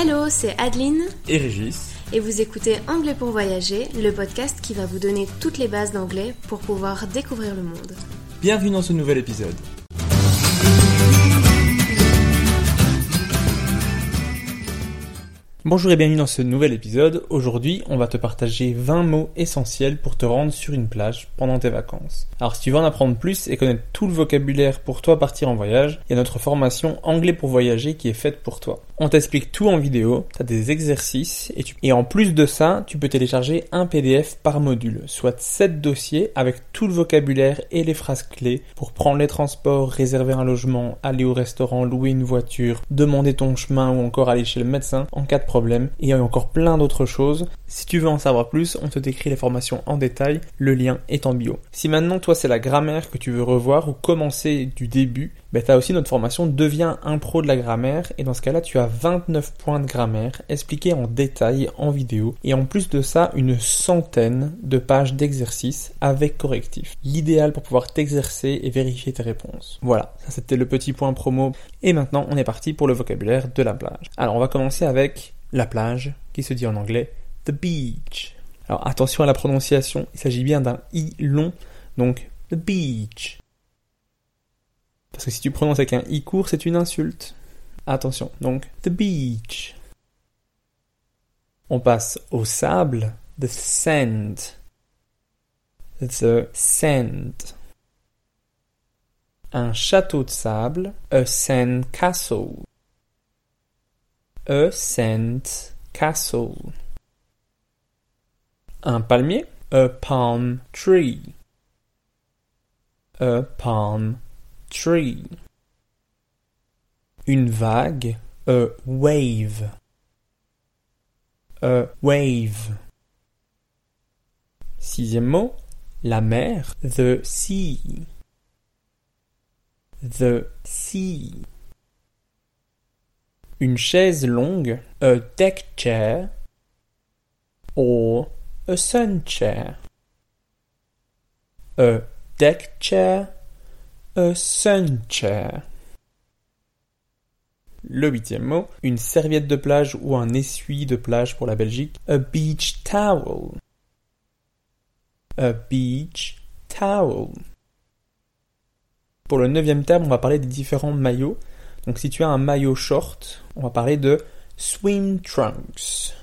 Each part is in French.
Hello, c'est Adeline et Régis. et vous écoutez Anglais pour voyager, le podcast qui va vous donner toutes les bases d'anglais pour pouvoir découvrir le monde. Bienvenue dans ce nouvel épisode. Bonjour et bienvenue dans ce nouvel épisode. Aujourd'hui, on va te partager 20 mots essentiels pour te rendre sur une plage pendant tes vacances. Alors si tu veux en apprendre plus et connaître tout le vocabulaire pour toi partir en voyage, il y a notre formation Anglais pour voyager qui est faite pour toi. On t'explique tout en vidéo, tu as des exercices et, en plus de ça, tu peux télécharger un PDF par module, soit 7 dossiers avec tout le vocabulaire et les phrases clés pour prendre les transports, réserver un logement, aller au restaurant, louer une voiture, demander ton chemin ou encore aller chez le médecin en cas de problème. Et encore plein d'autres choses. Si tu veux en savoir plus, on te décrit les formations en détail, le lien est en bio. Si maintenant toi c'est la grammaire que tu veux revoir ou commencer du début, ben tu as aussi notre formation Deviens un pro de la grammaire et dans ce cas-là tu as 29 points de grammaire expliqués en détail en vidéo et en plus de ça une centaine de pages d'exercices avec correctifs. L'idéal pour pouvoir t'exercer et vérifier tes réponses. Voilà, ça c'était le petit point promo et maintenant on est parti pour le vocabulaire de la plage. Alors on va commencer avec la plage, qui se dit en anglais the beach. Alors attention à la prononciation, il s'agit bien d'un i long, donc the beach. Parce que si tu prononces avec un i court, c'est une insulte. Attention, donc the beach. On passe au sable, the sand. The sand. Un château de sable, a sand castle a sand castle. Un palmier, a palm tree. A palm tree. Une vague, a wave. A wave. La mer, the sea. The sea. Une chaise longue, a deck chair, or a sun chair. A deck chair, a sun chair. Le huitième mot, une serviette de plage ou un essuie de plage pour la Belgique, a beach towel. A beach towel. Pour le neuvième terme, on va parler des différents maillots. Donc si tu as un maillot short, on va parler de swim trunks.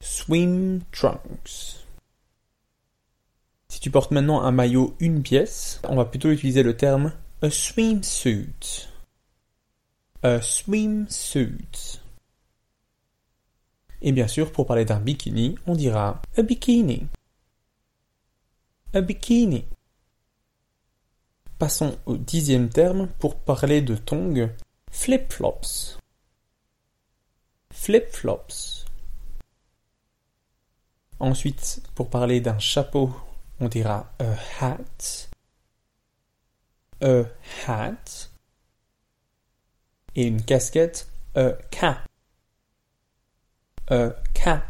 Swim trunks. Si tu portes maintenant un maillot une pièce, on va plutôt utiliser le terme a swimsuit. A swimsuit. Et bien sûr, pour parler d'un bikini, on dira a bikini. A bikini. Passons au dixième terme pour parler de tongs, flip-flops. Flip-flops. Ensuite, pour parler d'un chapeau, on dira a hat. a hat. Et une casquette, a cap. A cap.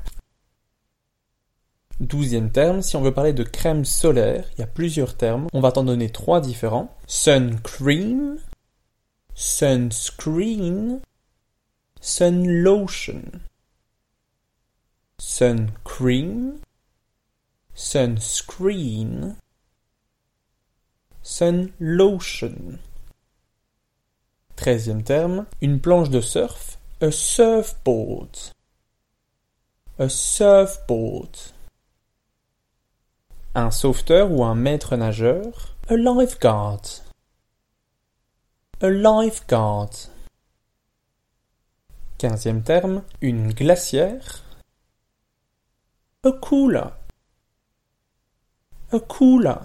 Douzième terme, si on veut parler de crème solaire, il y a plusieurs termes. On va t'en donner trois différents. Sun cream, sunscreen, sun lotion. Sun cream, sunscreen, sun lotion. Treizième terme, une planche de surf, a surfboard. A surfboard un sauveteur ou un maître nageur, a lifeguard. A lifeguard. Quinzième terme, une glacière, a cooler. A cooler.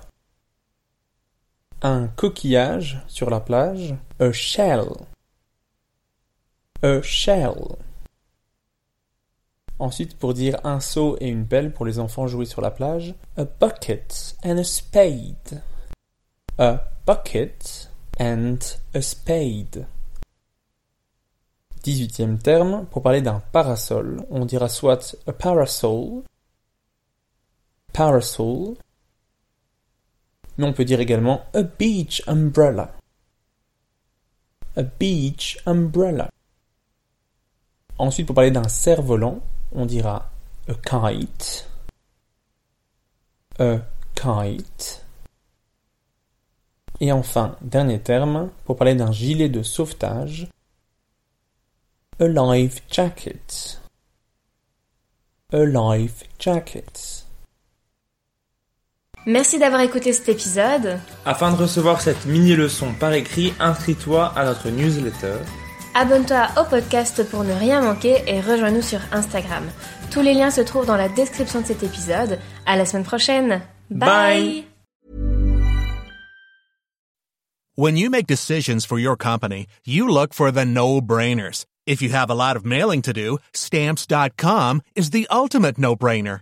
Un coquillage sur la plage, a shell. A shell. Ensuite, pour dire un seau et une pelle pour les enfants jouer sur la plage, a bucket and a spade. A bucket and a spade. Dix-huitième terme, pour parler d'un parasol, on dira soit a parasol, parasol, mais on peut dire également a beach umbrella. A beach umbrella. Ensuite, pour parler d'un cerf-volant, on dira a kite, a kite. Et enfin, dernier terme, pour parler d'un gilet de sauvetage, a life jacket, a life jacket. Merci d'avoir écouté cet épisode. Afin de recevoir cette mini-leçon par écrit, inscris-toi à notre newsletter Abonne-toi au podcast pour ne rien manquer et rejoins-nous sur Instagram. Tous les liens se trouvent dans la description de cet épisode. À la semaine prochaine. Bye. When you make decisions for your company, you look for the no-brainers. If you have a lot of mailing to do, stamps.com is the ultimate no-brainer.